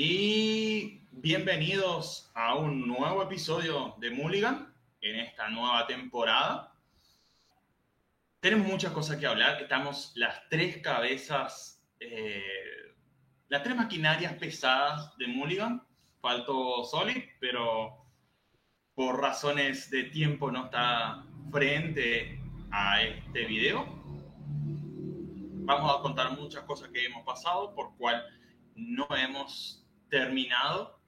Y bienvenidos a un nuevo episodio de Mulligan en esta nueva temporada. Tenemos muchas cosas que hablar. Estamos las tres cabezas, eh, las tres maquinarias pesadas de Mulligan. Faltó Solid, pero por razones de tiempo no está frente a este video. Vamos a contar muchas cosas que hemos pasado, por cual no hemos terminado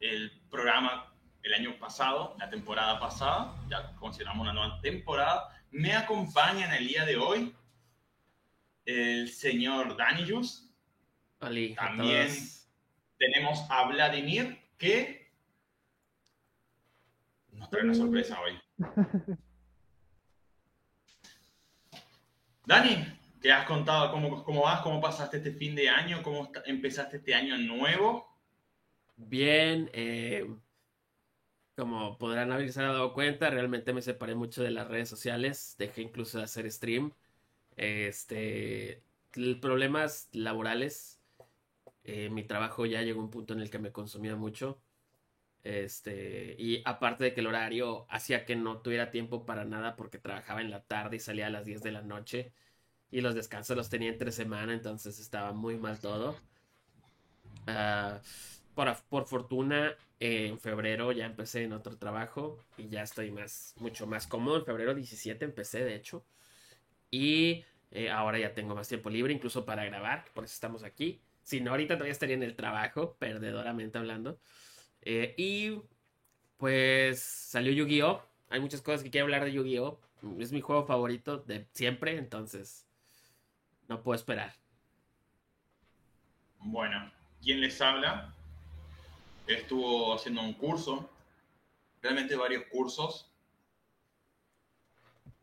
el programa el año pasado, la temporada pasada, ya consideramos una nueva temporada. Me acompaña en el día de hoy el señor Danijus. También tenemos a Vladimir, que nos trae una sorpresa hoy. Dani, ¿qué has contado? ¿Cómo, ¿Cómo vas? ¿Cómo pasaste este fin de año? ¿Cómo empezaste este año nuevo? Bien, eh, como podrán haberse dado cuenta, realmente me separé mucho de las redes sociales, dejé incluso de hacer stream. Este, problemas laborales, eh, mi trabajo ya llegó a un punto en el que me consumía mucho. Este, y aparte de que el horario hacía que no tuviera tiempo para nada porque trabajaba en la tarde y salía a las 10 de la noche y los descansos los tenía entre semana, entonces estaba muy mal todo. Uh, por, fortuna, en febrero ya empecé en otro trabajo y ya estoy más, mucho más cómodo. En febrero 17 empecé, de hecho. Y eh, ahora ya tengo más tiempo libre, incluso para grabar, por eso estamos aquí. Si no, ahorita todavía estaría en el trabajo, perdedoramente hablando. Eh, y pues salió Yu-Gi-Oh! Hay muchas cosas que quiero hablar de Yu-Gi-Oh! Es mi juego favorito de siempre, entonces no puedo esperar. Bueno, ¿quién les habla? estuvo haciendo un curso, realmente varios cursos.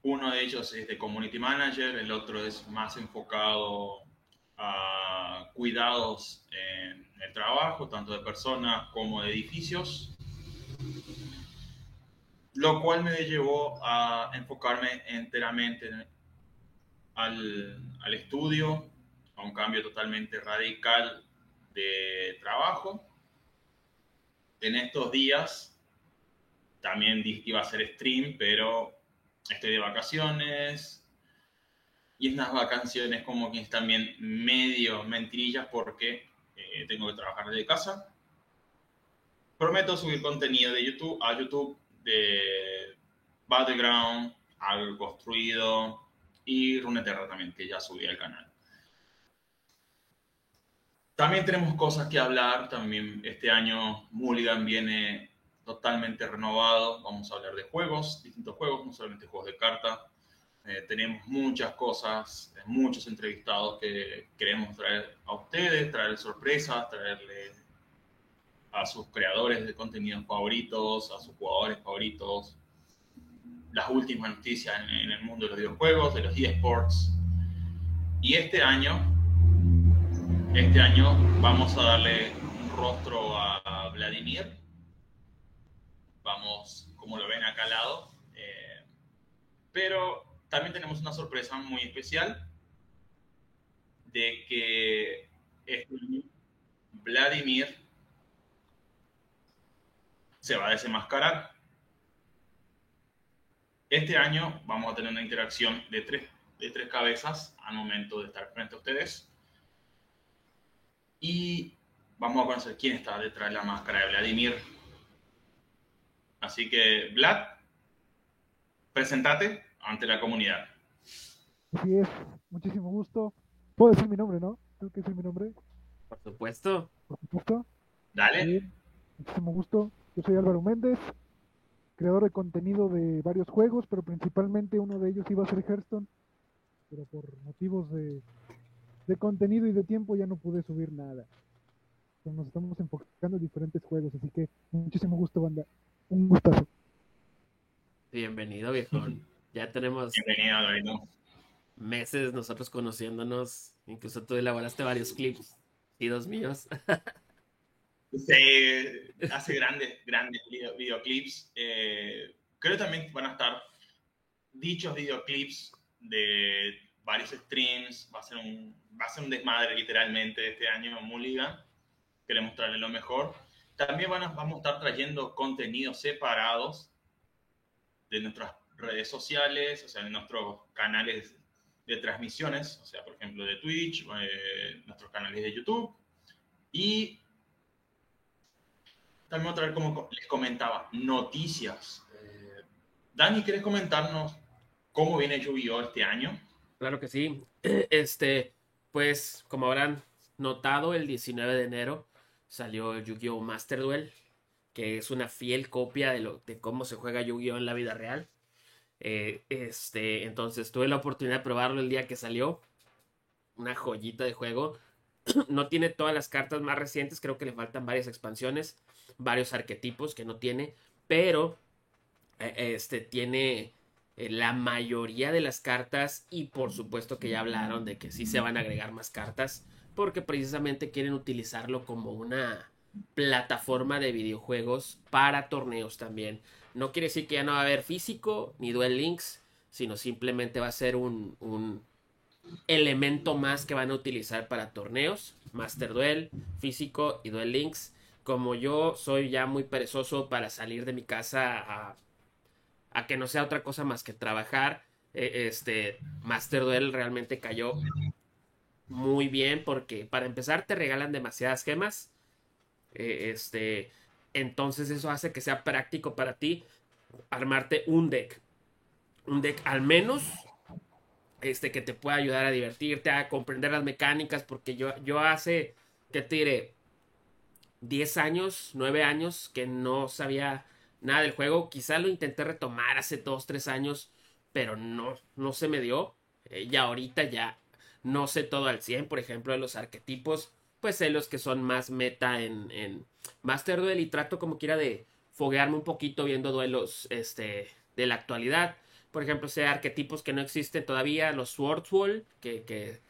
Uno de ellos es de Community Manager, el otro es más enfocado a cuidados en el trabajo, tanto de personas como de edificios, lo cual me llevó a enfocarme enteramente al, al estudio, a un cambio totalmente radical de trabajo en estos días también dije que iba a hacer stream, pero estoy de vacaciones. Y estas vacaciones como que también medio mentirillas porque eh, tengo que trabajar desde casa. Prometo subir contenido de YouTube a YouTube de Battleground, algo construido y Runeterra también, que ya subí al canal. También tenemos cosas que hablar. También este año Mulligan viene totalmente renovado. Vamos a hablar de juegos, distintos juegos, no solamente juegos de carta. Eh, tenemos muchas cosas, muchos entrevistados que queremos traer a ustedes, traer sorpresas, traerle a sus creadores de contenidos favoritos, a sus jugadores favoritos, las últimas noticias en, el mundo de los videojuegos, de los eSports. Y este año este año vamos a darle un rostro a Vladimir. Vamos, como lo ven acá al lado. Eh, pero también tenemos una sorpresa muy especial de que Vladimir se va a desenmascarar. Este año vamos a tener una interacción de tres, de tres cabezas al momento de estar frente a ustedes y vamos a conocer quién está detrás de la máscara de Vladimir. Así que, Vlad, presentate ante la comunidad. Así es, muchísimo gusto. Puedo decir mi nombre, ¿no? Tengo que decir mi nombre. Por supuesto. Por supuesto. Dale. muchísimo gusto. Yo soy Álvaro Méndez, creador de contenido de varios juegos, pero principalmente uno de ellos iba a ser Hearthstone, pero por motivos de de contenido y de tiempo ya no pude subir nada. nos estamos enfocando en diferentes juegos, así que muchísimo gusto, banda. Un gustazo. Bienvenido, viejón. Ya tenemos Bienvenido, meses nosotros conociéndonos. Incluso tú elaboraste varios clips y dos míos. Se hace grandes, grandes videoclips. Eh, creo también van a estar dichos videoclips de varios streams. Va a ser un, va a ser un desmadre literalmente este año en Mulligan. queremos traerle lo mejor. También van a, vamos a estar trayendo contenidos separados de nuestras redes sociales, o sea, de nuestros canales de transmisiones, o sea, por ejemplo, de Twitch, eh, nuestros canales de YouTube. Y también otra vez, como les comentaba, noticias. Eh, Dani, ¿quieres comentarnos cómo viene yu este año? Claro que sí. Este, pues, como habrán notado, el 19 de enero salió Yu-Gi-Oh! Master Duel, que es una fiel copia de, lo, de cómo se juega Yu-Gi-Oh! en la vida real. Eh, este, entonces tuve la oportunidad de probarlo el día que salió. Una joyita de juego. no tiene todas las cartas más recientes, creo que le faltan varias expansiones, varios arquetipos que no tiene, pero eh, este tiene eh, la mayoría de las cartas y por supuesto que ya hablaron de que sí se van a agregar más cartas porque precisamente quieren utilizarlo como una plataforma de videojuegos para torneos también. No quiere decir que ya no va a haber físico ni duel links, sino simplemente va a ser un, un elemento más que van a utilizar para torneos, Master Duel, físico y Duel Links. Como yo soy ya muy perezoso para salir de mi casa a, que no sea otra cosa más que trabajar, e, este Master Duel realmente cayó muy bien porque para empezar te regalan demasiadas gemas. E, este, entonces eso hace que sea práctico para ti armarte un deck. Un deck al menos este, que te pueda ayudar a divertirte, a comprender las mecánicas, porque yo, yo hace, que te diré? 10 años, 9 años que no sabía nada del juego. Quizá lo intenté retomar hace 2, 3 años, pero no, no se me dio. Eh, ya ahorita ya no sé todo al 100, por ejemplo, de los arquetipos, pues sé los que son más meta en, en Master Duel y trato como quiera de foguearme un poquito viendo duelos este, de la actualidad por ejemplo, sea arquetipos que no existen todavía, los Swordswall, que, que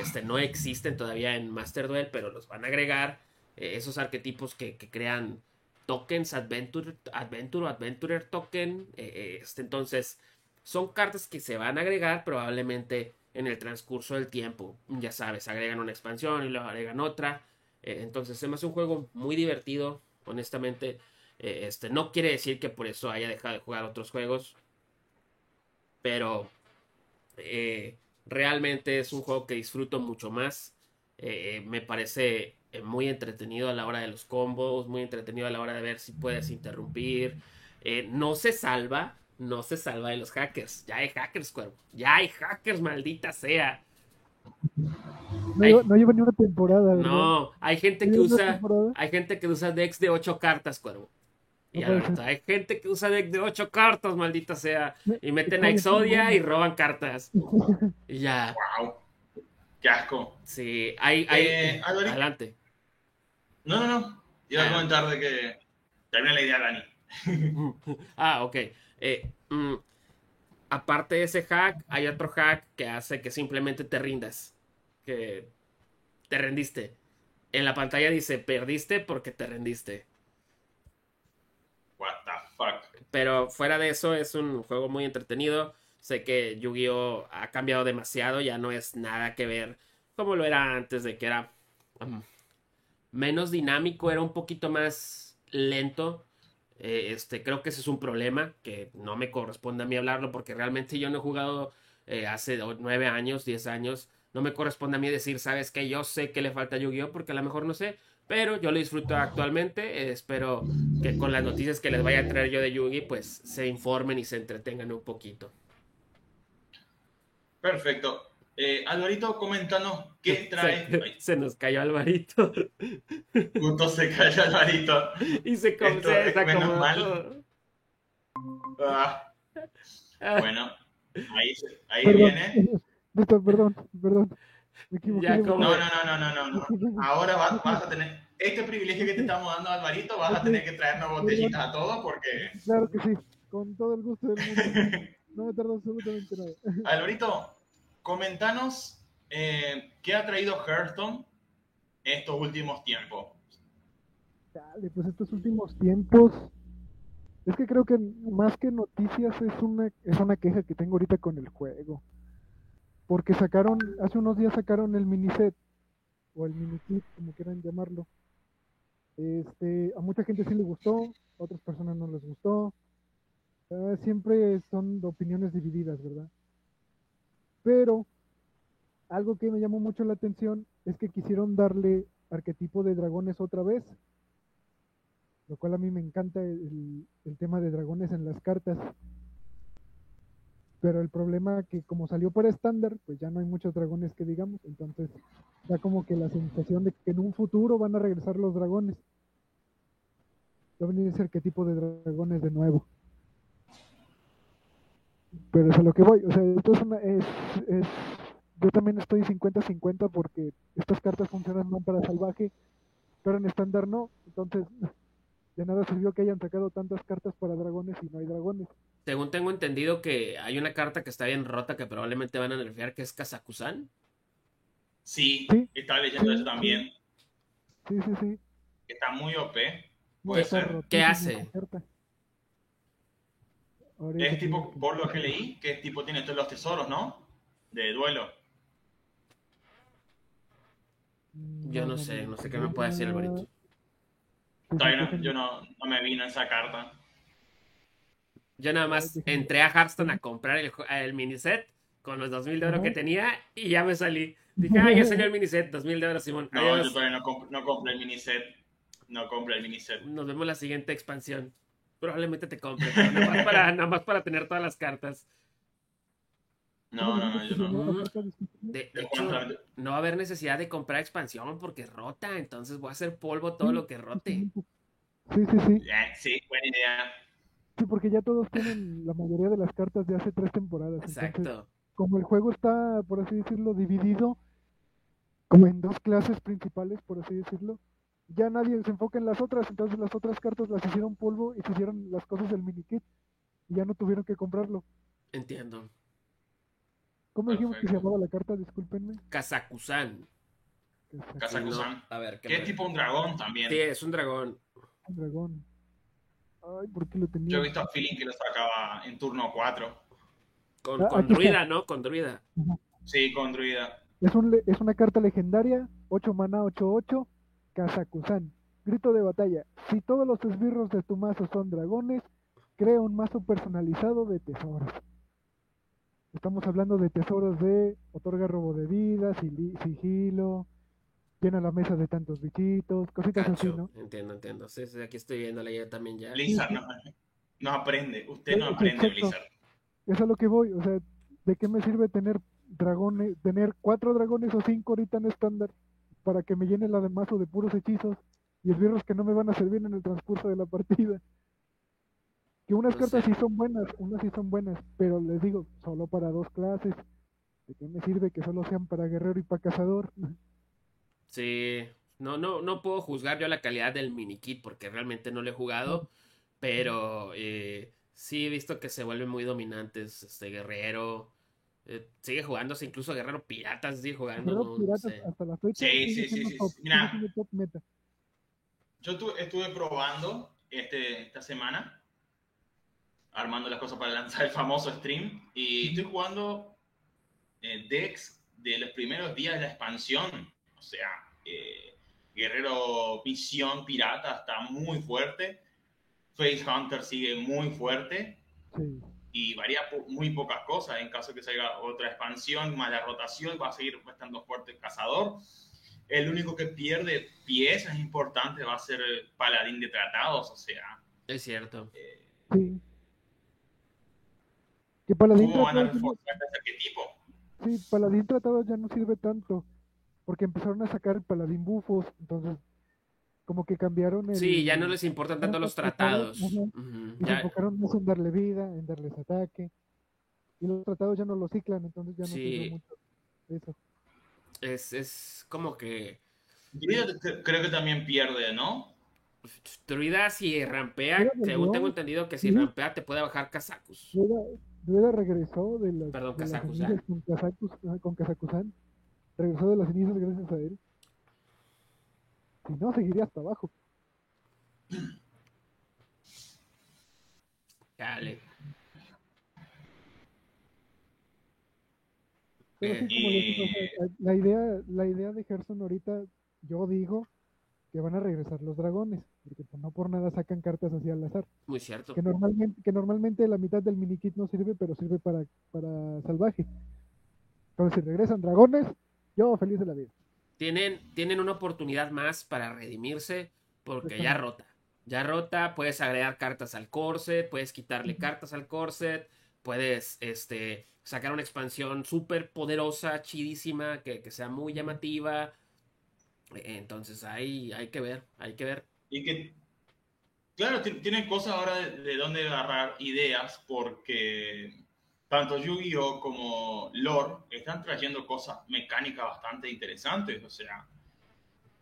este, no existen todavía en Master Duel, pero los van a agregar. Eh, esos arquetipos que, crean tokens, Adventure, Adventure Adventurer token. Eh, eh, este, entonces, son cartas que se van a agregar probablemente en el transcurso del tiempo. Ya sabes, agregan una expansión y luego agregan otra. entonces, se me hace un juego muy divertido, honestamente. este, no quiere decir que por eso haya dejado de jugar otros juegos pero eh, realmente es un juego que disfruto mucho más. Eh, me parece eh, muy entretenido a la hora de los combos, muy entretenido a la hora de ver si puedes interrumpir. no se salva, no se salva de los hackers. Ya hay hackers, cuervo. Ya hay hackers, maldita sea. No, lleva ni una temporada. No, hay gente que usa, hay gente que usa decks de 8 cartas, cuervo. Y hay gente que usa deck de 8 cartas, maldita sea. Y meten a Exodia y roban cartas. Y ya. ¡Wow! ¡Qué asco! Sí, hay. hay... Eh, adelante. No, no, no. Iba a ah. comentar de que. Termina la idea, Dani. ah, ok. Eh, mm, aparte de ese hack, hay otro hack que hace que simplemente te rindas. Que te rendiste. En la pantalla dice perdiste porque te rendiste. Pero fuera de eso, es un juego muy entretenido. Sé que Yu-Gi-Oh! ha cambiado demasiado, ya no es nada que ver como lo era antes, de que era um, menos dinámico, era un poquito más lento. Eh, este, creo que ese es un problema que no me corresponde a mí hablarlo porque realmente yo no he jugado eh, hace nueve años, diez años. No me corresponde a mí decir, sabes que yo sé que le falta Yu-Gi-Oh! porque a lo mejor no sé. Pero yo lo disfruto actualmente. espero que con las noticias que les vaya a traer yo de Yugi, pues se informen y se entretengan un poquito. Perfecto. Eh, Alvarito, coméntanos qué trae. Se, nos cayó Alvarito. Justo se cayó Alvarito. Y se, come, mal. Ah. Bueno, ahí, ahí viene. Perdón, perdón. No, no, no, no, no, no. Ahora vas, a tener este privilegio que te estamos dando, Alvarito, vas a tener que traernos botellitas a todos porque... Claro que sí, con todo el gusto del mundo. No me tardo absolutamente nada. Alvarito, comentanos eh, qué ha traído Hearthstone estos últimos tiempos. Dale, pues estos últimos tiempos... Es que creo que más que noticias es una, es una queja que tengo ahorita con el juego porque sacaron, hace unos días sacaron el mini set, o el mini kit, como quieran llamarlo, Este, a mucha gente sí le gustó, a otras personas no les gustó. Siempre son opiniones divididas, ¿verdad? Pero algo que me llamó mucho la atención es que quisieron darle arquetipo de dragones otra vez, lo cual a mí me encanta el tema de dragones en las cartas. Pero el problema que como salió por estándar, pues ya no hay muchos dragones que digamos, entonces da como que la sensación de que en un futuro van a regresar los dragones. Va a venir ese arquetipo de dragones de nuevo. Pero es a lo que voy, o sea, esto es una, es, es yo también estoy 50-50 porque estas cartas funcionan no para salvaje, pero en estándar no. Entonces, de nada sirvió que hayan sacado tantas cartas para dragones y no hay dragones. Según tengo entendido que hay una carta que está bien rota que probablemente van a nerfear, que es Kazakusan. Sí, Sí, estaba leyendo sí, eso también. Sí, sí, sí. Está muy OP. Puede ser. ¿Qué hace? Es tipo, por lo que leí, que es tipo tiene todos los tesoros, ¿no? De duelo. Mm, Yo no sé, no sé qué me puede decir Todavía no- déjenme- yo no, no me vino esa carta. Yo nada más entré a Hearthstone a comprar el, el miniset con los 2000 de oro que tenía y ya me salí. Dije, ah, ya salió el miniset, 2000 de oro, Simón. No, Adiós. yo todavía no, comp- no compré el miniset. No compré el miniset. Nos vemos la siguiente expansión. Probablemente te compre, pero nada más para, nada más para tener todas las cartas. No, no, no, yo no. De, hecho, no va a haber necesidad de comprar expansión porque rota, entonces voy a hacer polvo todo lo que rote. Sí, sí, sí. Sí, buena idea. Sí, porque ya todos tienen la mayoría de las cartas de hace tres temporadas. Entonces, Exacto. como el juego está, por así decirlo, dividido como en dos clases principales, por así decirlo, ya nadie se enfoca en las otras, entonces las otras cartas las hicieron polvo y se hicieron las cosas del mini kit y ya no tuvieron que comprarlo. Entiendo. ¿Cómo dijimos que se llamaba la carta? Discúlpenme. Kazakusan. Kazakusan. A ver, ¿qué tipo un dragón también. Sí, es un dragón. Un dragón. Ay, ¿por qué lo tenía? Yo he visto a Feeling que lo sacaba en turno 4. Con, Ah, con druida, ¿no? Con druida. Sí, con druida. Es, un, es una carta legendaria, 8 mana 8-8, Kazakusan. Grito de batalla. Si todos los esbirros de tu mazo son dragones, crea un mazo personalizado de tesoros. Estamos hablando de tesoros de otorga robo de vida, sigilo, llena la mesa de tantos bichitos, cositas así, Cacho. ¿no? Entiendo, entiendo. Sí, sí, aquí estoy viéndola yo también ya. Blizzard no, no aprende. Usted no Sí, aprende, exacto. Blizzard. Es a lo que voy, o sea, ¿de qué me sirve tener dragones, tener cuatro dragones o cinco ahorita en estándar para que me llene la de mazo de puros hechizos y esbirros que no me van a servir en el transcurso de la partida? Que unas Pues cartas sí. sí son buenas, unas sí son buenas, pero les digo, solo para dos clases. ¿De qué me sirve que solo sean para guerrero y para cazador? Sí. No, no, no puedo juzgar yo la calidad del mini kit porque realmente no lo he jugado. Pero eh, sí he visto que se vuelven muy dominantes. Este guerrero. eh, sigue jugándose, incluso Guerrero Pirata sigue jugando. Guerrero no- no Piratas sé. hasta la fecha Sí, sí, sí, sí, top, sí. Mira. meta. Yo tu- estuve probando este, esta semana, armando las cosas para lanzar el famoso stream, y estoy jugando eh, decks de los primeros días de la expansión. O sea, eh, Guerrero Visión Pirata está muy fuerte, Face Hunter sigue muy fuerte, Sí. y varía po- muy pocas cosas. En caso que salga otra expansión, más la rotación, va a seguir estando fuerte el cazador. El único que pierde piezas importantes va a ser el paladín de tratados, o sea, Es cierto. eh, Sí. Que Paladín ¿cómo van a reforzar ese arquetipo? sí, Paladín tratado ya no sirve tanto, porque empezaron a sacar el Paladín bufos, entonces como que cambiaron el... Sí, ya no les importan tanto los tratados. Ujú, Y se enfocaron más en darle vida, en darles ataque, y los tratados ya no los ciclan, entonces ya no Sí. mucho eso. es, es como que. Druida cre- creo que también pierde, ¿no? Druida, si rampea, según tengo entendido que si Sí. rampea te puede bajar Kazakus. Druida, regresó de las, Perdón, de con, Kazakus, ajá, con Kazakusan, regresó de las cenizas gracias a él. Si no, seguiría hasta abajo. Dale. Pero sí, como les digo, o sea, la idea, la idea de Gerson ahorita, yo digo que van a regresar los dragones, porque pues, no por nada sacan cartas así al azar. Muy cierto. Que normalmente, que normalmente la mitad del mini kit no sirve, pero sirve para, para salvaje. Entonces, si regresan dragones, yo feliz de la vida. Tienen, tienen una oportunidad más para redimirse porque ya rota. Ya rota, puedes agregar cartas al corset, puedes quitarle cartas al corset, puedes este, sacar una expansión súper poderosa, chidísima, que, que, sea muy llamativa. Entonces hay, hay que ver, hay que ver. Y que, claro, tienen cosas ahora de, de dónde agarrar ideas, porque tanto Yu-Gi-Oh como Lore están trayendo cosas mecánicas bastante interesantes. O sea,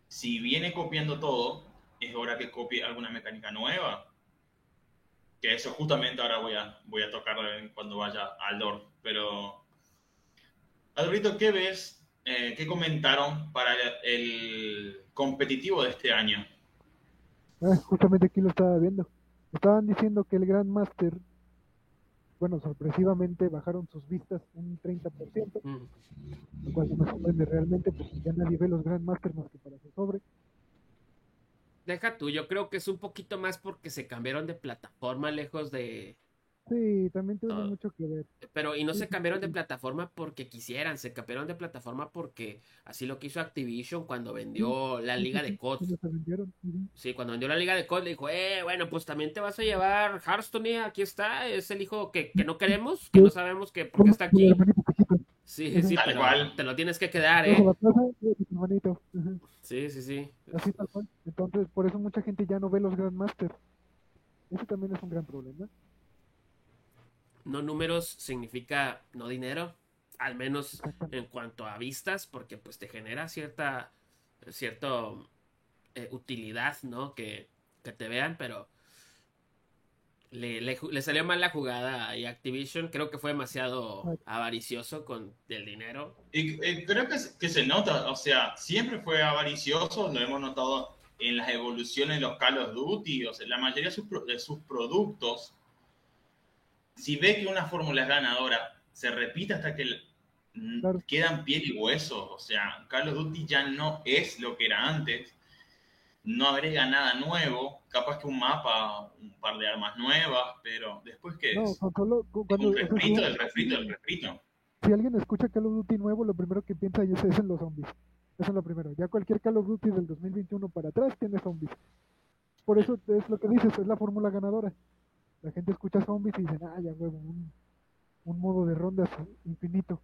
si viene copiando todo, es hora que copie alguna mecánica nueva. Que eso justamente ahora voy a, voy a tocar cuando vaya al Lore. Pero, Alberto, ¿qué ves? Eh, ¿Qué comentaron para el competitivo de este año? Ah, justamente aquí lo estaba viendo. Estaban diciendo que el Grandmaster bueno, sorpresivamente bajaron sus vistas un 30%, mm. lo cual no me sorprende realmente, porque ya nadie ve los Grandmasters más que para su sobre. Deja tú, yo creo que es un poquito más porque se cambiaron de plataforma lejos de, Sí, también tiene mucho que ver. Pero, y no se cambiaron de plataforma porque quisieran, se cambiaron de plataforma porque así lo quiso Activision cuando vendió la liga de COD. Sí, cuando vendió la liga de COD le dijo, eh, bueno, pues también te vas a llevar Hearthstone, aquí está, es el hijo que, que no queremos, que no sabemos que por qué está aquí. Sí, sí, pero te lo tienes que quedar, ¿eh? Sí, sí, sí. Así tal cual. Entonces, por eso mucha gente ya no ve los Grandmasters. Ese también es un gran problema no números significa no dinero, al menos en cuanto a vistas, porque pues te genera cierta, cierto eh, utilidad, ¿no? Que, te vean, pero le, le, salió mal la jugada a Activision, creo que fue demasiado avaricioso con el dinero. Y creo que, que se nota, o sea, siempre fue avaricioso, lo hemos notado en las evoluciones de los Call of Duty, o sea, la mayoría de sus, de sus productos si ve que una fórmula es ganadora, se repite hasta que quedan piel y hueso. O sea, Carlos Duty ya no es lo que era antes. No agrega nada nuevo. Capaz que un mapa, un par de armas nuevas, pero después que es, un refrito del refrito del refrito. Si alguien escucha Call of Duty nuevo, lo primero que piensa es en los zombies. Eso es lo primero. Ya cualquier Call of Duty del 2021 para atrás tiene zombies. Por eso es lo que dices, es la fórmula ganadora. La gente escucha zombies y dicen, ah, ya huevo, un, un modo de rondas infinito.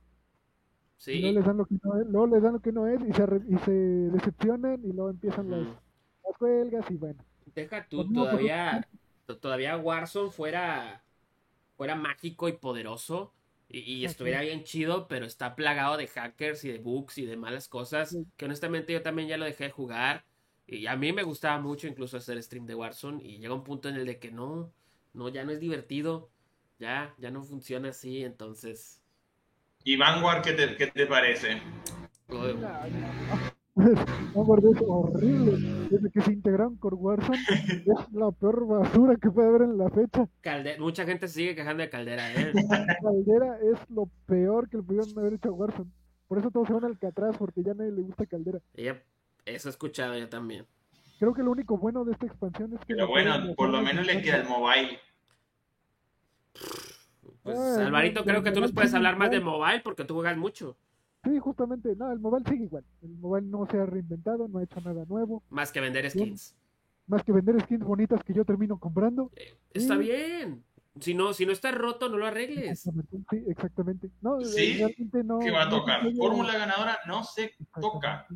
Sí. Y luego les dan lo que no es, luego les dan lo que no es y se, y se decepcionan y luego empiezan las, las huelgas y bueno. Deja tú, pues todavía, todavía Warzone fuera, fuera mágico y poderoso y, y estuviera bien chido, pero está plagado de hackers y de bugs y de malas cosas, que honestamente yo también ya lo dejé de jugar. Y a mí me gustaba mucho incluso hacer stream de Warzone y llega un punto en el de que no, no, ya no es divertido, ya, ya no funciona así, entonces. ¿Y Vanguard qué te, qué te parece? Vanguard es horrible. Desde que se integraron con Warzone, es la peor basura que puede haber en la fecha. Mucha gente sigue quejando de Caldera, ¿eh? Caldera es lo peor que le pudieron haber hecho a Warzone. Por eso todos se van al Catraz, porque ya nadie le gusta Caldera. eso he escuchado yo también. Creo que lo único bueno de esta expansión es que... Pero bueno, por lo menos le queda el mobile. Pues ah, Alvarito, creo que tú nos puedes hablar más de mobile porque tú juegas mucho. Sí, justamente, no, el mobile sigue igual. El mobile no se ha reinventado, no ha hecho nada nuevo. Más que vender skins. Más que vender skins bonitas que yo termino comprando. Eh, está bien. Si no, si no está roto, no lo arregles. Sí, exactamente. No, ¿Sí? no, ¿Qué va a tocar? Fórmula ganadora no se toca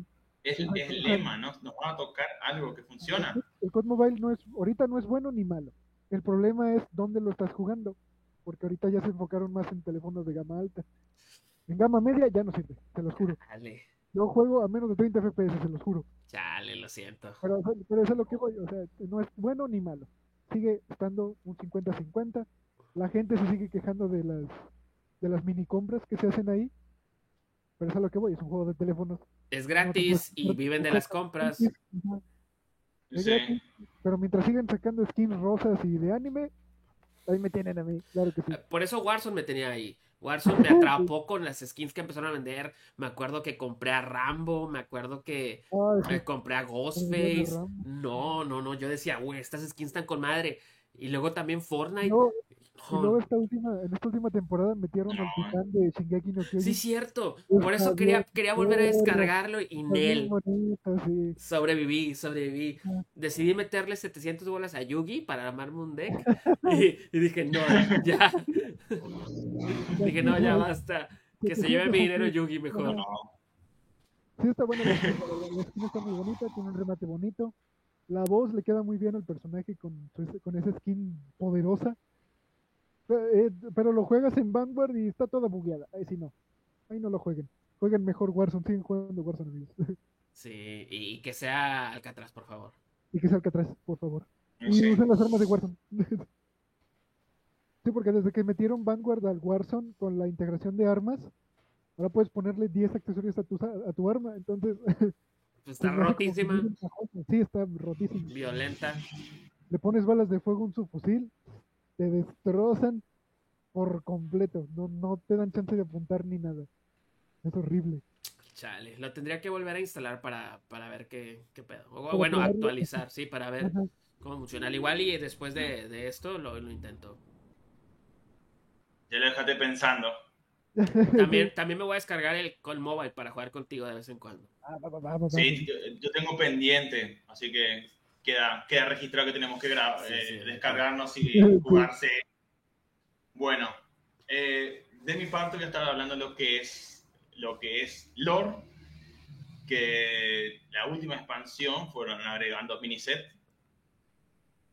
es, el lema, ¿no? Nos va a tocar algo que funciona. El COD Mobile no es, ahorita no es bueno ni malo. El problema es dónde lo estás jugando, porque ahorita ya se enfocaron más en teléfonos de gama alta. En gama media ya no sirve, te lo juro. Chale. Yo juego a menos de 30 FPS, se los juro. Chale, lo siento. Pero, pero eso es lo que voy, o sea, no es bueno ni malo. Sigue estando un 50-50. La gente se sigue quejando de las de las mini compras que se hacen ahí. Pero eso es lo que voy, es un juego de teléfonos es gratis y viven de las compras. Sí. Pero mientras siguen sacando skins rosas y de anime, ahí me tienen a mí, claro que sí. Por eso Warzone me tenía ahí. Warzone me atrapó con las skins que empezaron a vender. Me acuerdo que compré a Rambo, me acuerdo que Ah, sí. me compré a Ghostface. No, no, no, yo decía, güey, estas skins están con madre. Y luego también Fortnite. No, y no, luego esta última, en esta última temporada metieron al titán de Shingeki no Kyojin. Sí, cierto. Por eso quería, quería volver a descargarlo y Nel. sí. Sobreviví, sobreviví. Decidí meterle 700 bolas a Yugi para armarme un deck. Y, y dije, no, ya. Dije, no, ya basta. Que se lleve mi dinero Yugi mejor. Sí, está buena la skin está muy bonita, tiene un remate bonito. La voz le queda muy bien al personaje con, con esa skin poderosa. Pe- eh, Pero lo juegas en Vanguard y está toda bugueada. Ahí sí no. Ahí no lo jueguen. Jueguen mejor Warzone, siguen jugando Warzone amigos. Sí, y que sea Alcatraz, por favor. y que salga atrás, por favor. Y usen las armas de Warzone. sí, porque desde que metieron Vanguard al Warzone con la integración de armas, ahora puedes ponerle 10 accesorios a tu, a tu arma. Entonces, Pues está que rotísima. Sí, está rotísima. violenta. Le pones balas de fuego a un subfusil, te destrozan por completo. No, no te dan chance de apuntar ni nada. Es horrible. Chale, lo tendría que volver a instalar para, para ver qué, qué pedo. O, bueno, actualizar, sí, para ver Ajá. cómo funciona. Al igual y después de, de esto lo, lo intento. Ya lo dejaste pensando. También, también me voy a descargar el Call Mobile para jugar contigo de vez en cuando. Ah, va, va, va, va, va. Sí, yo, yo tengo pendiente, así que queda, queda registrado que tenemos que gra- Sí, eh, sí. descargarnos y jugarse. Bueno, eh, de mi parte voy a estar hablando de lo que es lo que es lore, que la última expansión fueron agregando miniset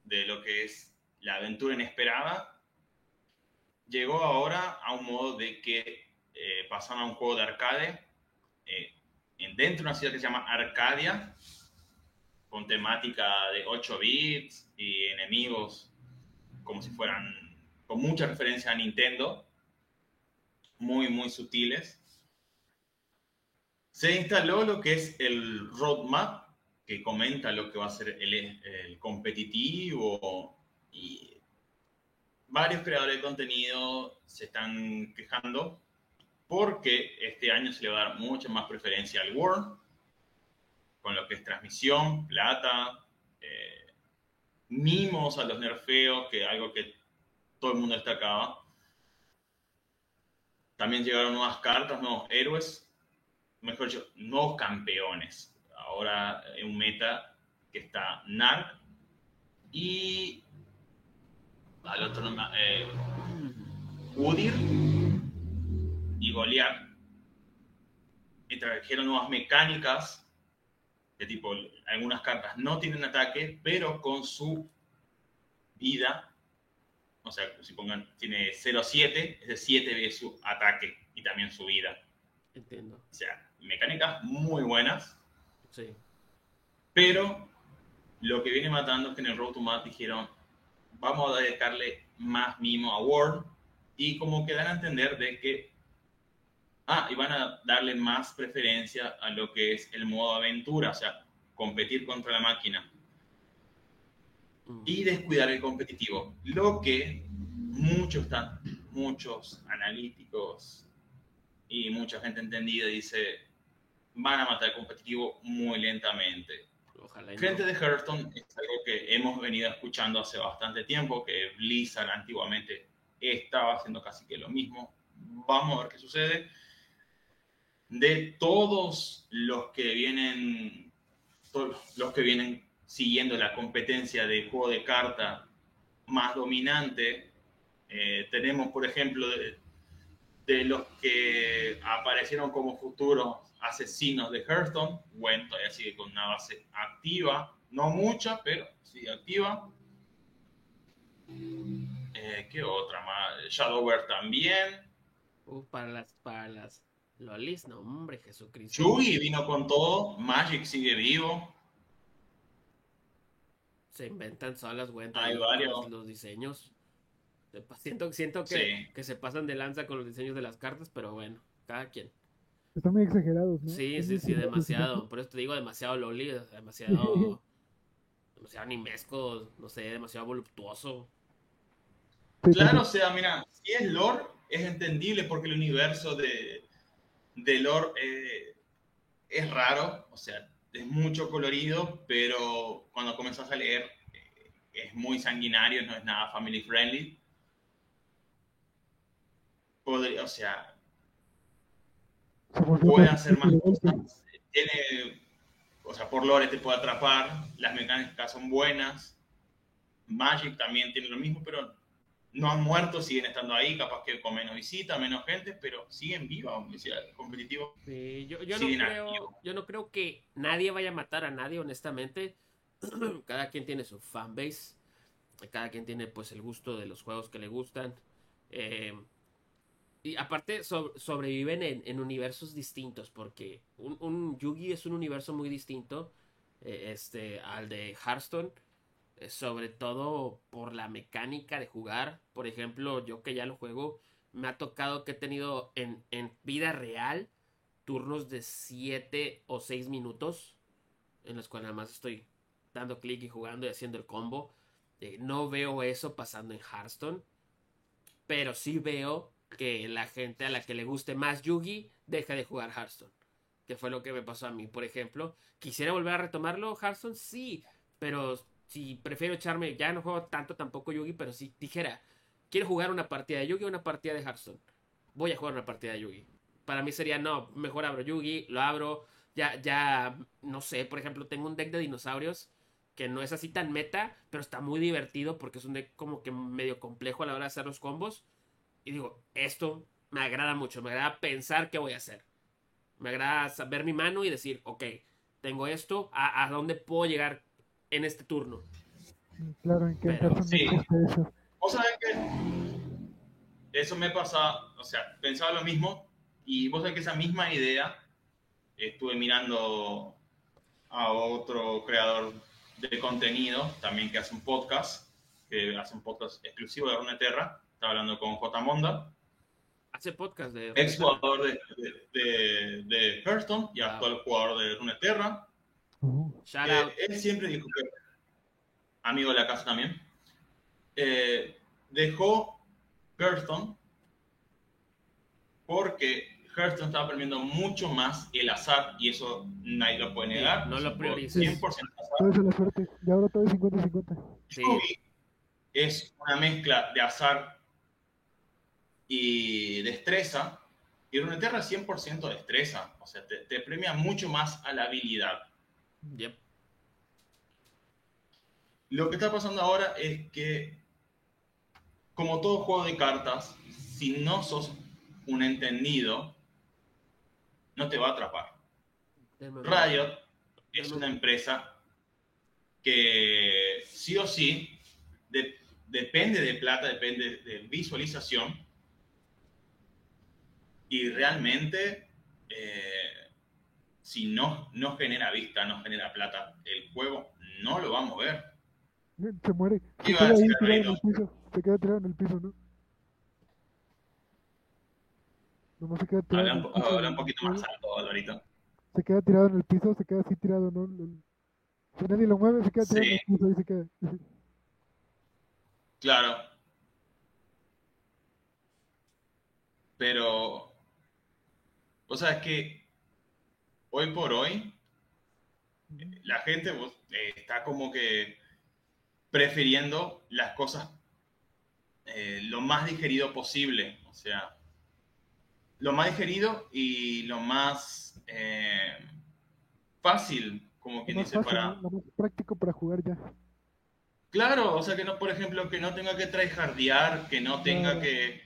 de lo que es la aventura inesperada. Llegó ahora a un modo de que eh, pasaron a un juego de arcade eh, en- dentro de una ciudad que se llama Arcadia, con temática de 8 bits y enemigos como si fueran, con mucha referencia a Nintendo, muy, muy sutiles. Se instaló lo que es el roadmap, que comenta lo que va a ser el, competitivo y varios creadores de contenido se están quejando porque este año se le va a dar mucha más preferencia al World, con lo que es transmisión, plata, eh, mimos a los nerfeos, que algo que todo el mundo destacaba. También llegaron nuevas cartas, nuevos héroes, mejor dicho, nuevos campeones. Ahora hay un meta que está Narc y al otro eh, Udir y Goliath. Y trajeron nuevas mecánicas de tipo, algunas cartas no tienen ataque, pero con su vida, o sea, si pongan, tiene 0-7, es de 7 veces su ataque y también su vida. Entiendo. O sea, mecánicas muy buenas, Sí. pero lo que viene matando es que en el Road to Mat dijeron, vamos a dedicarle más mimo a World, y como que dan a entender de que, ah, y van a darle más preferencia a lo que es el modo aventura, o sea, competir contra la máquina, Mm. y descuidar el competitivo, lo que muchos, muchos analíticos y mucha gente entendida dice, van a matar el competitivo muy lentamente. Ojalá no. Gente de Hearthstone es algo que hemos venido escuchando hace bastante tiempo, que Blizzard antiguamente estaba haciendo casi que lo mismo. Vamos a ver qué sucede. De todos los que vienen, los que vienen siguiendo la competencia de juego de carta más dominante, eh, tenemos, por ejemplo, de, los que aparecieron como futuros asesinos de Hearthstone, bueno, todavía sigue con una base activa, no mucha, pero sigue activa. Eh, ¿Qué otra más? Shadowverse también. Uh, para las, para las lolis, no, hombre, Jesucristo. Yugi vino con todo. Magic sigue vivo. Se inventan solas, güey. Hay los- varios. Los diseños. Siento, siento que, Sí. que se pasan de lanza con los diseños de las cartas, pero bueno, cada quien. Están muy exagerados, ¿no? Sí, Es sí, sí, demasiado. Por eso te digo demasiado loli, demasiado. demasiado animesco, no sé, demasiado voluptuoso. Claro, o sea, mira, si es lore, es entendible porque el universo de, de lore eh, es raro, o sea, es mucho colorido, pero cuando comenzás a leer eh, es muy sanguinario, no es nada family friendly. Podría, o sea, puede hacer más cosas. Tiene, o sea, por lore te puede atrapar, las mecánicas son buenas. Magic también tiene lo mismo, pero no han muerto, siguen estando ahí, capaz que con menos visita, menos gente, pero siguen vivos, competitivos. Sí, yo, yo, no creo, yo no creo que nadie vaya a matar a nadie, honestamente. cada quien tiene su fanbase, cada quien tiene pues el gusto de los juegos que le gustan. Eh, y aparte sobreviven en, universos distintos, porque un, un, Yugi es un universo muy distinto eh, este, al de Hearthstone sobre todo por la mecánica de jugar. Por ejemplo, yo que ya lo juego, me ha tocado que he tenido en, vida real turnos de 7 o 6 minutos, en los cuales nada más estoy dando clic y jugando y haciendo el combo. Eh, no veo eso pasando en Hearthstone, pero sí veo que la gente a la que le guste más Yugi deja de jugar Hearthstone. Que fue lo que me pasó a mí, por ejemplo. ¿Quisiera volver a retomarlo, Hearthstone? Sí, pero si prefiero echarme, ya no juego tanto tampoco Yugi, pero si dijera, quiero jugar una partida de Yugi o una partida de Hearthstone, voy a jugar una partida de Yugi. Para mí sería, no, mejor abro Yugi, lo abro, ya, ya, no sé, por ejemplo, tengo un deck de dinosaurios que no es así tan meta, pero está muy divertido porque es un deck como que medio complejo a la hora de hacer los combos. Y digo, esto me agrada mucho, me agrada pensar qué voy a hacer. Me agrada saber mi mano y decir, ok, tengo esto, ¿a, a dónde puedo llegar en este turno. Claro, ¿en qué Pero, sí. eso? O sea, que eso me pasa, o sea, pensaba lo mismo y vos sabés que esa misma idea estuve mirando a otro creador de contenido también que hace un podcast, que hace un podcast exclusivo de Runeterra, estaba hablando con J. Monda. Hace podcast de... Ex jugador de, de, de, Hearthstone y actual jugador de Runeterra. Eh, él siempre dijo que, amigo de la casa también, eh, dejó Hearthstone porque Hearthstone estaba perdiendo mucho más el azar y eso nadie lo puede negar. no lo priorices. 100% azar. Y ahora todo es 50-50. Sí. Es una mezcla de azar y destreza. Y Runeterra es 100% destreza. O sea, te, te premia mucho más a la habilidad. Lo que está pasando ahora es que, como todo juego de cartas, si no sos un entendido, no te va a atrapar. Riot es una empresa que sí o sí depende de plata, depende de visualización y realmente eh, si no, no genera vista, no genera plata, el juego no lo va a mover. Se muere. Se queda, ahí tirado en el piso. Se queda tirado en el piso, ¿no? Nomás se queda tirado. Habla, un, habla un poquito más alto, Alvarito. Se queda tirado en el piso, se queda así tirado, ¿no? Si nadie lo mueve, se queda tirado en el piso y se queda. Claro. Pero. O sea, es que hoy por hoy, la gente eh, está como que prefiriendo las cosas eh, lo más digerido posible. O sea, lo más digerido y lo más eh, fácil, como quien dice, para... Lo más práctico para jugar ya. Claro, o sea, que no, por ejemplo, que no tenga que tryhardear, que no tenga que...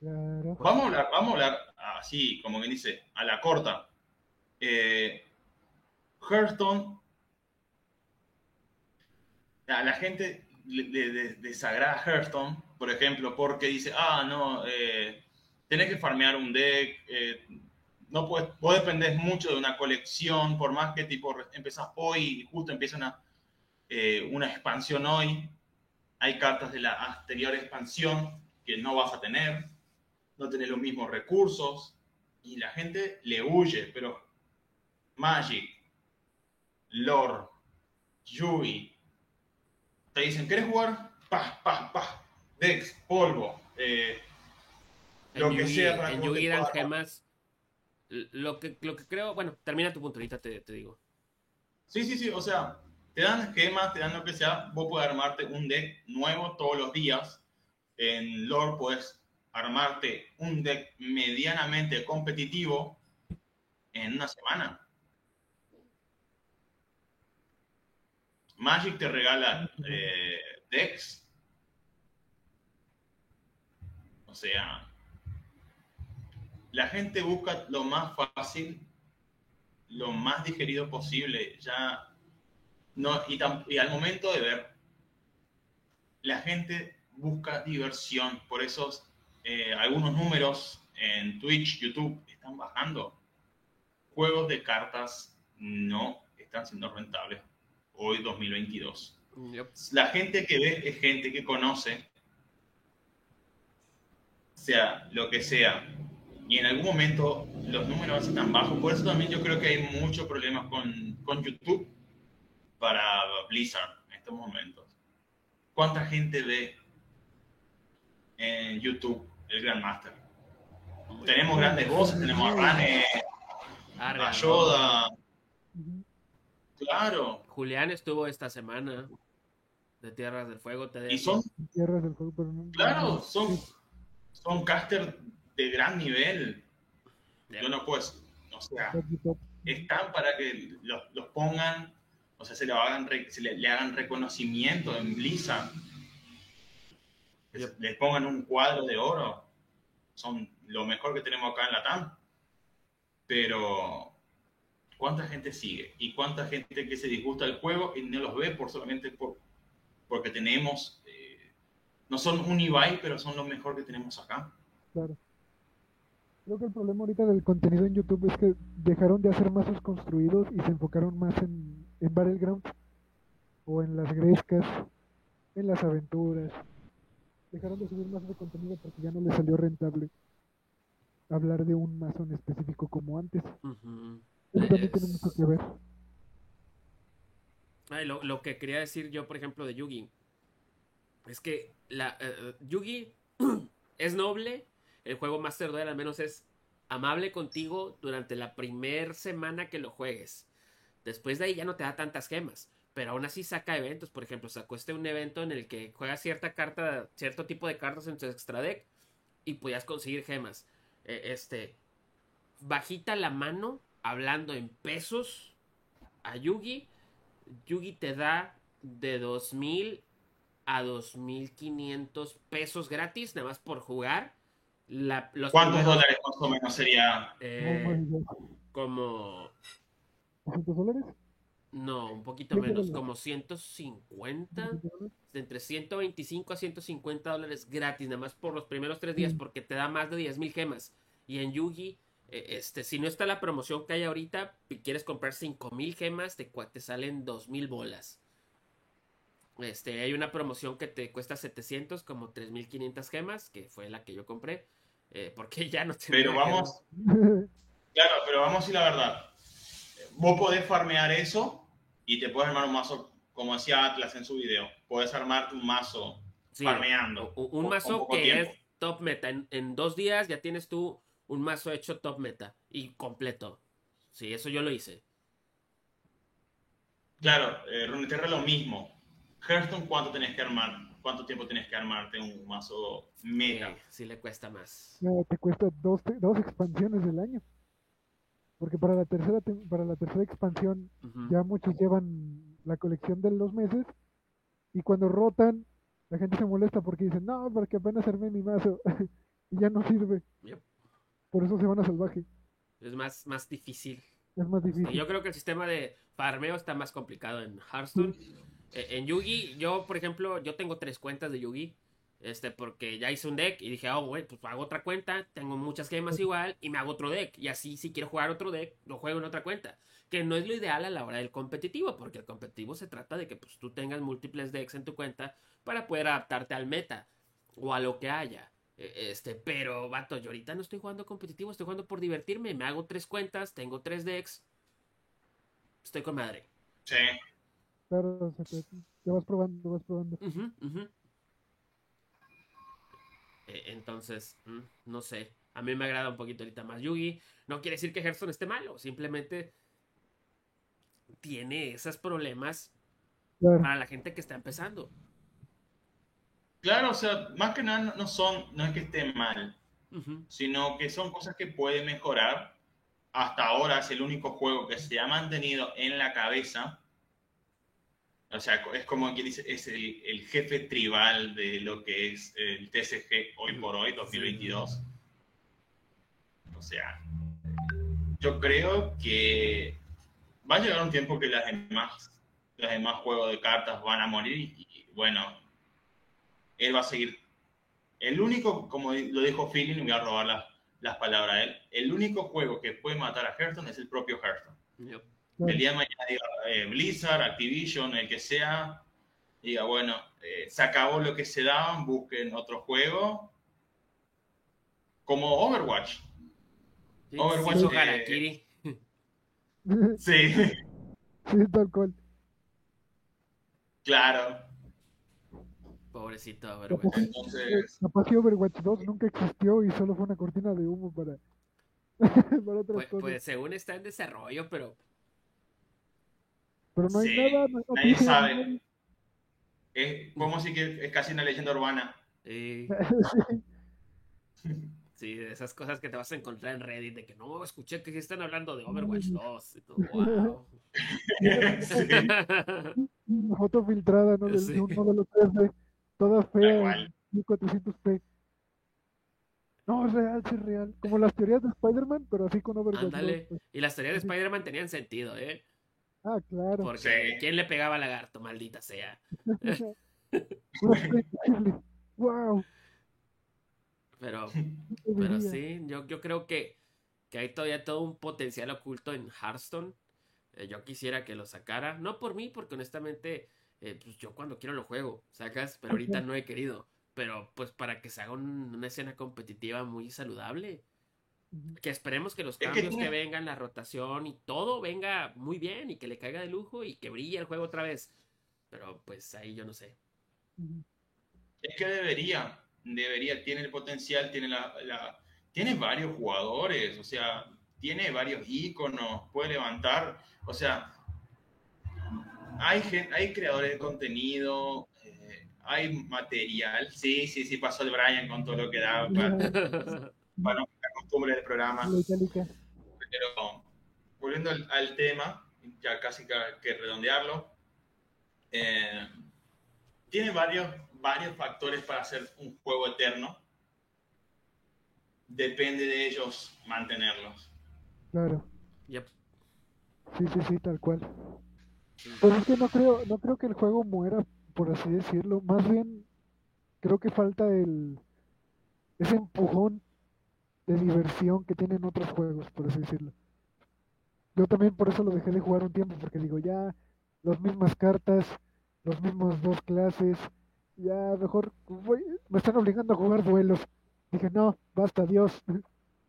Vamos a hablar, vamos a hablar así, como quien dice, a la corta eh, Hearthstone, a la gente le, desagrada Hearthstone, por ejemplo, porque dice, ah, no, eh, tenés que farmear un deck, eh, no puedes, vos dependés mucho de una colección, por más que tipo empezás hoy y justo empieza una, eh, una expansión hoy, hay cartas de la anterior expansión que no vas a tener, no tenés los mismos recursos y la gente le huye, pero Magic, Lore, Yui. Te dicen, ¿quieres jugar? Pa, pa, pa. Dex, polvo. Eh, lo en que Yugi, sea en Yugi puedas- gemas. Lo que, lo que creo, bueno, termina tu punto, ahorita te, te digo. Sí, sí, sí, o sea, te dan gemas, te dan lo que sea, vos puedes armarte un deck nuevo todos los días. En lore puedes armarte un deck medianamente competitivo en una semana. Magic te regala eh, decks. O sea, la gente busca lo más fácil lo más digerido posible. Ya no, y, tam- y al momento de ver, la gente busca diversión. Por eso eh, algunos números en Twitch, YouTube están bajando. Juegos de cartas no están siendo rentables hoy 2022. Yep. La gente que ve es gente que conoce, sea lo que sea, y en algún momento los números van a ser tan bajos. Por eso también yo creo que hay muchos problemas con, con YouTube para Blizzard en estos momentos. ¿Cuánta gente ve en YouTube el Grandmaster? Tenemos grandes voces, tenemos a Rane, Arga, a. Yoda, claro. Julián estuvo esta semana de Tierras del Fuego. Te Y son, Tierras del pero no. claro, son, son caster de gran nivel. Yo no puedo, o sea, están para que los, los pongan, o sea, se le hagan, re- se le, le hagan reconocimiento en Blizzard. Les pongan un cuadro de oro. Son lo mejor que tenemos acá en la TAM. Pero, ¿cuánta gente sigue? ¿Y cuánta gente que se disgusta del juego y no los ve por solamente por, porque tenemos... eh, no son un Ibai, pero son lo mejor que tenemos acá. Claro. Creo que el problema ahorita del contenido en YouTube es que dejaron de hacer mazos construidos y se enfocaron más en, en Battlegrounds o en las grescas, en las aventuras. Dejaron de subir mazos de contenido porque ya no les salió rentable hablar de un mazo en específico como antes. Ujú. Lo, lo que quería decir yo, por ejemplo, de Yugi, es que la, eh, Yugi es noble, el juego Master Duel al menos es amable contigo durante la primer semana que lo juegues. Después de ahí ya no te da tantas gemas, pero aún así saca eventos. Por ejemplo, sacó este un evento en el que juegas cierta carta, cierto tipo de cartas en tu extra deck y podías conseguir gemas. Eh, este, bajita la mano, hablando en pesos, a Yugi, Yugi te da de 2000 a 2500 pesos gratis, nada más por jugar. La- los ¿Cuántos primeros, dólares más o menos sería? eh, como. ¿200 dólares? No, un poquito ¿Cuánto menos, como 150. ¿200 dólares? de entre 125 a 150 dólares gratis, nada más por los primeros tres días, porque te da más de 10 mil gemas. Y en Yugi, este, si no está la promoción que hay ahorita, y quieres comprar 5 mil gemas, te, te salen 2 mil bolas. Este, hay una promoción que te cuesta 700, como 3500 gemas, que fue la que yo compré, eh, porque ya no tenía Pero vamos, gemas. claro, pero vamos a decir la verdad. Vos podés farmear eso y te puedes armar un mazo, como decía Atlas en su video. Puedes armarte un mazo Sí, farmeando. un mazo que tiempo. es top meta. En, en dos días ya tienes tú un mazo hecho top meta y completo. Sí, eso yo lo hice. Claro, eh, Runeterra lo mismo. Hearthstone, ¿cuánto tenés que armar? ¿Cuánto tiempo tenés que armarte un mazo meta? Sí, sí le cuesta más. No, te cuesta dos, te- dos expansiones del año. Porque para la tercera para la tercera expansión ya muchos llevan la colección de los meses y cuando rotan la gente se molesta porque dicen, no, porque apenas armé mi mazo y ya no sirve. Yep. Por eso se van a salvaje. Es más, más difícil. Es más Y difícil. yo creo que el sistema de farmeo está más complicado en Hearthstone. Eh, En Yugi, yo, por ejemplo, yo tengo tres cuentas de Yugi. Este, porque ya hice un deck y dije, oh, güey, pues hago otra cuenta, tengo muchas gemas igual y me hago otro deck. Y así, si quiero jugar otro deck, lo juego en otra cuenta. Que no es lo ideal a la hora del competitivo, porque el competitivo se trata de que pues, tú tengas múltiples decks en tu cuenta para poder adaptarte al meta o a lo que haya. Eh, Este, pero, vato, yo ahorita no estoy jugando competitivo, estoy jugando por divertirme. Me hago tres cuentas, tengo tres decks. Estoy con madre. Sí. Claro, o sea, te, te vas probando, vas probando. Eh, entonces, mm, no sé. A mí me agrada un poquito ahorita más Yugi. No quiere decir que Hearthstone esté malo, simplemente tiene esos problemas para la gente que está empezando. Claro, o sea, más que nada no son, no es que esté mal, sino que son cosas que puede mejorar. Hasta ahora es el único juego que se ha mantenido en la cabeza. O sea, es como quien dice, es el, jefe tribal de lo que es el TCG hoy por hoy, 2022. O sea, yo creo que va a llegar un tiempo que las demás, los demás juegos de cartas van a morir y bueno, él va a seguir. El único, como lo dijo Philly, y voy a robar las, palabras a él, el único juego que puede matar a Hearthstone es el propio Hearthstone. El día de mañana diga eh, Blizzard, Activision, el que sea, diga, bueno, eh, se acabó lo que se daban, busquen otro juego. Como Overwatch. Overwatch. Sí, sí. Sí, tal cual. Claro. Pobrecito Overwatch. Entonces... Capaz que Overwatch 2 nunca existió y solo fue una cortina de humo para, para otras pues, cosas. Pues según está en desarrollo, pero... Pero no hay nada, no Nadie sabe. Es, podemos decir que es casi una leyenda urbana. Sí. sí. de esas cosas que te vas a encontrar en Reddit, de que no, escuché que están hablando de Overwatch 2. Y todo, wow. Una foto filtrada, ¿no? De, sí. uno de los 3D. Toda fea. 1400p. No, es real, sí es real. Como las teorías de Spider-Man, pero así con Overwatch. Ándale. Pues. Y las teorías de Spider-Man tenían sentido, ¿eh? Ah, claro. Porque ¿quién le pegaba al lagarto, maldita sea? wow. Pero, pero sí, yo, yo creo que, que hay todavía todo un potencial oculto en Hearthstone. Eh, yo quisiera que lo sacara. No por mí, porque honestamente eh, pues yo cuando quiero lo juego, sacas, pero ahorita no he querido. Pero pues para que se haga una escena competitiva muy saludable. Que esperemos que los cambios que, vengan, la rotación y todo venga muy bien y que le caiga de lujo y que brille el juego otra vez. Pero pues ahí yo no sé. Es que debería, debería, tiene el potencial, tiene la, la tiene varios jugadores, o sea, tiene varios iconos, puede levantar, o sea, hay, hay creadores de contenido, eh, hay material. Sí, sí, sí, pasó el Brian con todo lo que da para, para no costumbre del programa. Pero volviendo al, tema, ya casi que, redondearlo, eh, tiene varios, varios factores para hacer un juego eterno. Depende de ellos mantenerlos. Claro. Sí, sí, sí, tal cual. Pues es que no creo, no creo que el juego muera, por así decirlo. Más bien, creo que falta el ese empujón de diversión que tienen otros juegos, por así decirlo. Yo también por eso lo dejé de jugar un tiempo, porque digo, ya las mismas cartas, los mismos dos clases, ya mejor me están obligando a jugar duelos. Dije, no, basta, Dios.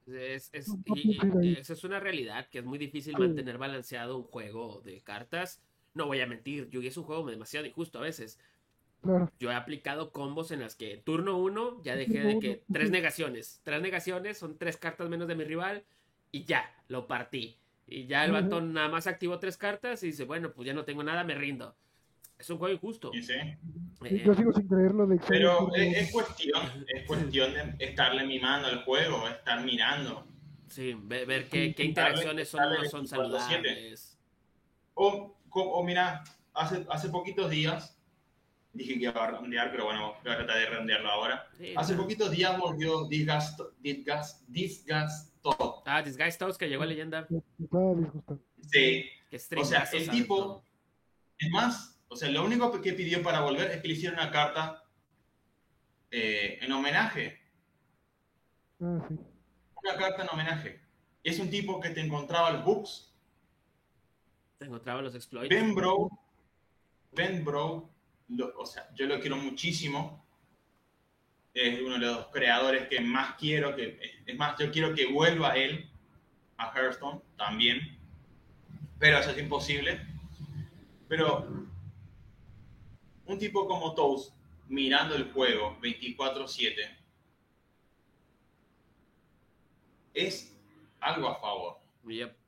Es, es, y, esa es una realidad que es muy difícil mantener balanceado un juego de cartas no voy a mentir, Yugi es un juego demasiado injusto a veces. Yo he aplicado combos en las que turno uno ya dejé de que tres negaciones. Tres negaciones son tres cartas menos de mi rival y ya, lo partí. Y ya el batón nada más activó tres cartas y dice, bueno, pues ya no tengo nada, me rindo. Es un juego injusto. Sí, eh, Yo sigo sin creerlo de Pero es, cuestión, es cuestión de estarle mimando al juego, estar mirando. Sí, ver, qué, qué interacciones son no son saludables. O o mira, hace, hace poquitos días, dije que iba a redondear, pero bueno, voy a tratar de redondearlo ahora. hace poquitos días volvió Disgust, Disgust, Disgust Ah, Disgust Toast que llegó a leyenda. Sí. O sea, el tipo, es más, o sea, lo único que pidió para volver es que le hiciera una carta eh, en homenaje. Ah, sí. Una carta en homenaje. Es un tipo que te encontraba los books encontraba los exploits. Ben Bro, Ben Bro, o sea, yo lo quiero muchísimo. Es uno de los creadores que más quiero, que es más, yo quiero que vuelva él a Hearthstone también, pero eso es imposible. Pero un tipo como Toast, mirando el juego 24/7, es algo a favor. Yep.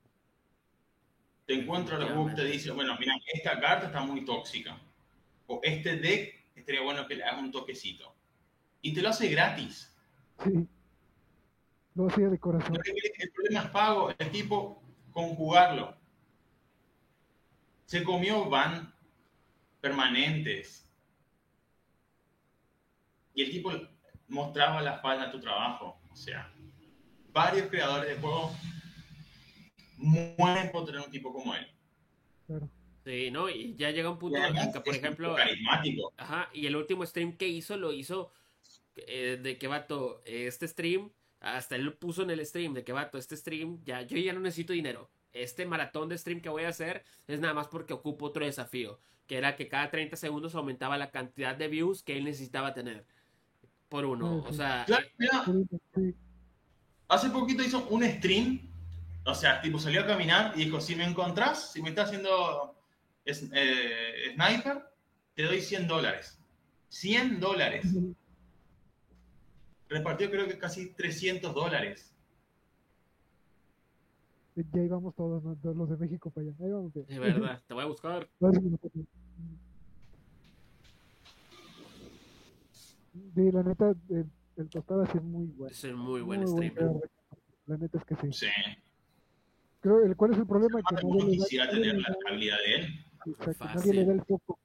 Te encuentra los bugs, te dice, bueno, mira, esta carta está muy tóxica. O este deck estaría bueno que le hagas un toquecito. Y te lo hace gratis. Sí. Lo hacía de corazón. El problema es pago, el tipo conjugarlo. Se comió van permanentes. Y el tipo mostraba la falta de tu trabajo. O sea, varios creadores de juegos mueren por tener un tipo como él. Claro. Sí, ¿no? Y ya llega un punto en que, por es ejemplo, carismático. Ajá, y el último stream que hizo, lo hizo eh, de que vato, este stream, hasta él puso en el stream de que vato, este stream, ya, yo ya no necesito dinero. Este maratón de stream que voy a hacer es nada más porque ocupo otro desafío, que era que cada 30 segundos aumentaba la cantidad de views que él necesitaba tener por uno. O sea, Claro, mira, hace poquito hizo un stream, o sea, tipo salió a caminar y dijo, si me encontrás, si me estás haciendo es- eh, sniper, te doy 100 dólares. 100 dólares. Repartió creo que casi 300 dólares. Ya íbamos todos, ¿no? todos los de México para allá. Ahí vamos de verdad, te voy a buscar. Sí, la neta, el, el tostada sí es muy bueno. Es un muy buen Muy stream. La neta es que sí. Sí. Creo, el, ¿Cuál es el problema? Que quisiera tener la habilidad de él. Exacto, nadie le da el foco.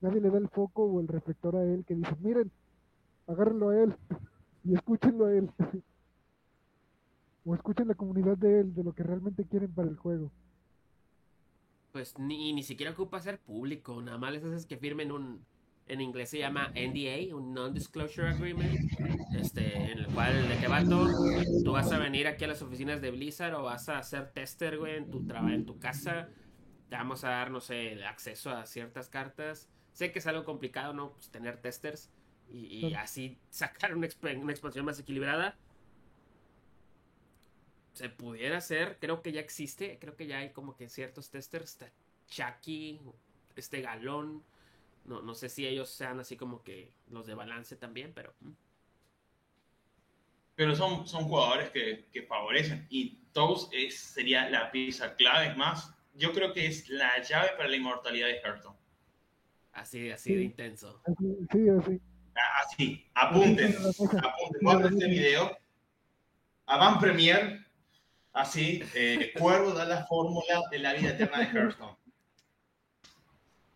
Nadie le da el foco o el reflector a él que dice, miren, agárrenlo a él y escúchenlo a él. o escuchen la comunidad de él, de lo que realmente quieren para el juego. Pues ni, ni siquiera ocupa ser público, nada más les haces que firmen un, en inglés se llama NDA, un Non-Disclosure Agreement, este, en el cual, de que vato, tú vas a venir aquí a las oficinas de Blizzard o vas a hacer tester, güey, en tu trabajo, en tu casa, te vamos a dar, no sé, el acceso a ciertas cartas. Sé que es algo complicado, ¿no? Pues tener testers y, así sacar una, exp- una expansión más equilibrada. Se pudiera hacer, creo que ya existe, creo que ya hay como que ciertos testers, está Chucky, este Galón, no, no sé si ellos sean así como que los de balance también, pero mm, Pero son, son jugadores que, que favorecen. Y Toast es, sería la pieza clave. Es más, yo creo que es la llave para la inmortalidad de Hearthstone. así, así de intenso. Así, sí, así. Ah, Así, apunten, apunten, guarden este video. Avant Premier, así, eh, Cuervo da la fórmula de la vida eterna de Hearthstone.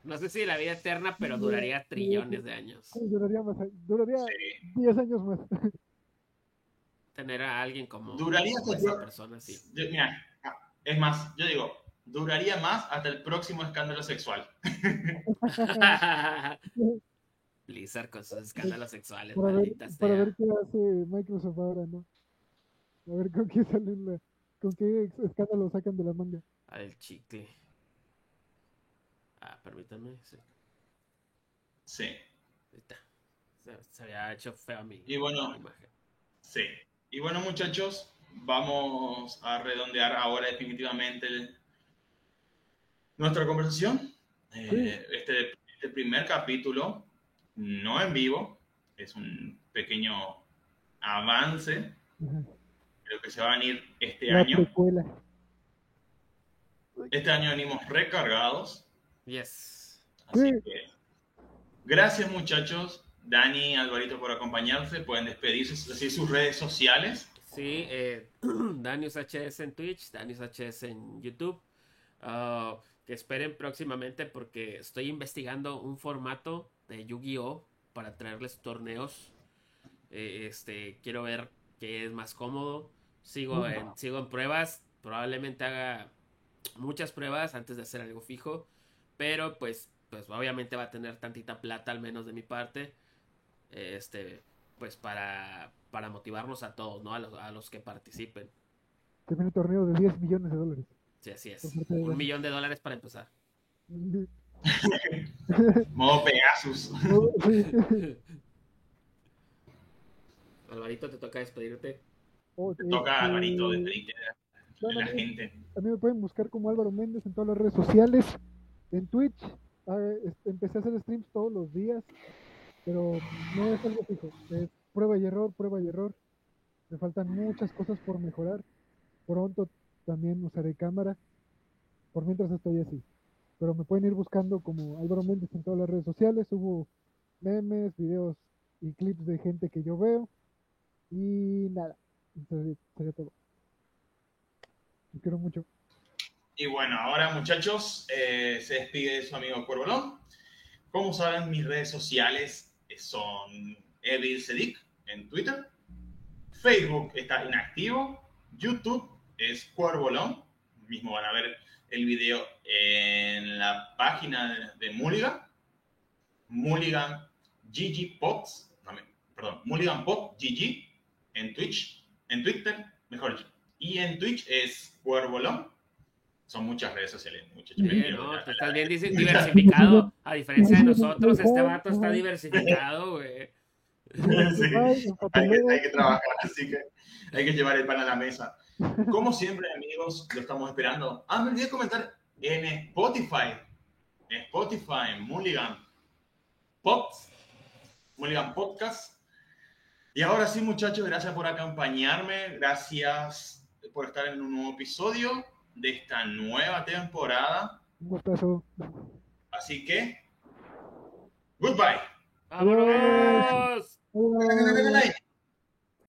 No sé si la vida eterna, pero duraría trillones de años. Sí, Duraría, más, duraría Sí. 10 años más. Tener a alguien como Duraría como hasta esa yo- persona así. Yo- mira, es más, yo digo, duraría más hasta el próximo escándalo sexual. Blizzard con sus escándalos sexuales, para ver, maldita para ver qué hace Microsoft ahora, ¿no? A ver con qué salen la, con qué escándalo sacan de la manga. Al chicle. Ah, permítanme. Sí. Sí. Ahí está. Se, se había hecho feo mi, Y bueno. Sí. Y bueno, muchachos, vamos a redondear ahora definitivamente el- nuestra conversación. Eh, este, este primer capítulo, no en vivo, es un pequeño avance de lo que se va a venir este La año. precuela. Este año venimos recargados. Yes. Así Sí. que, gracias muchachos. Dani, Alvarito por acompañarse. Pueden despedirse, decir sus redes sociales. Sí, eh, Danius HS en Twitch, Danius HS en YouTube. Ah, que esperen próximamente porque estoy investigando un formato de Yu-Gi-Oh! para traerles torneos. Eh, este, quiero ver qué es más cómodo. Sigo en, sigo en pruebas. Probablemente haga muchas pruebas antes de hacer algo fijo. Pero pues, pues obviamente va a tener tantita plata al menos de mi parte. Este, pues para, para motivarnos a todos, ¿no? A los, a los que participen. Viene el torneo de 10 millones de dólares. Sí, así es. Un millón de dólares para empezar. Modo Pegasus. Alvarito, te toca despedirte. Oh, Te toca, este, Alvarito, despedirte de la- de la gente. A mí me pueden buscar como Álvaro Méndez en todas las redes sociales, en Twitch. Ah, es- empecé a hacer streams todos los días, pero no es algo fijo. Es prueba y error, prueba y error. Me faltan muchas cosas por mejorar. Pronto también usaré cámara. Por mientras estoy así. Pero me pueden ir buscando como Álvaro Méndez en todas las redes sociales. Subo memes, videos y clips de gente que yo veo. Y nada. Sería todo. Los quiero mucho. Y bueno, ahora muchachos, eh, se despide su amigo Cuervolón. Como saben, mis redes sociales son Edil Sedic en Twitter. Facebook está inactivo. YouTube es Cuervolón. Mismo van a ver el video en la página de, Mulligan. Mulligan GG Pops. Perdón, Mulligan Pop GG en Twitch. En Twitter, mejor. Y en Twitch es Cuervolón son muchas redes sociales, muchachos. Bien, no, tú estás bien diversificado. A diferencia de nosotros, este vato está diversificado, güey. Sí, hay, que, hay, que, trabajar, así que hay que llevar el pan a la mesa. Como siempre, amigos, lo estamos esperando. Ah, me olvidé comentar en Spotify. En Spotify, Mulligan Pops, Mulligan Podcast. Y ahora sí, muchachos, gracias por acompañarme. Gracias por estar en un nuevo episodio de esta nueva temporada. Un Así que, goodbye. ¡Vámonos!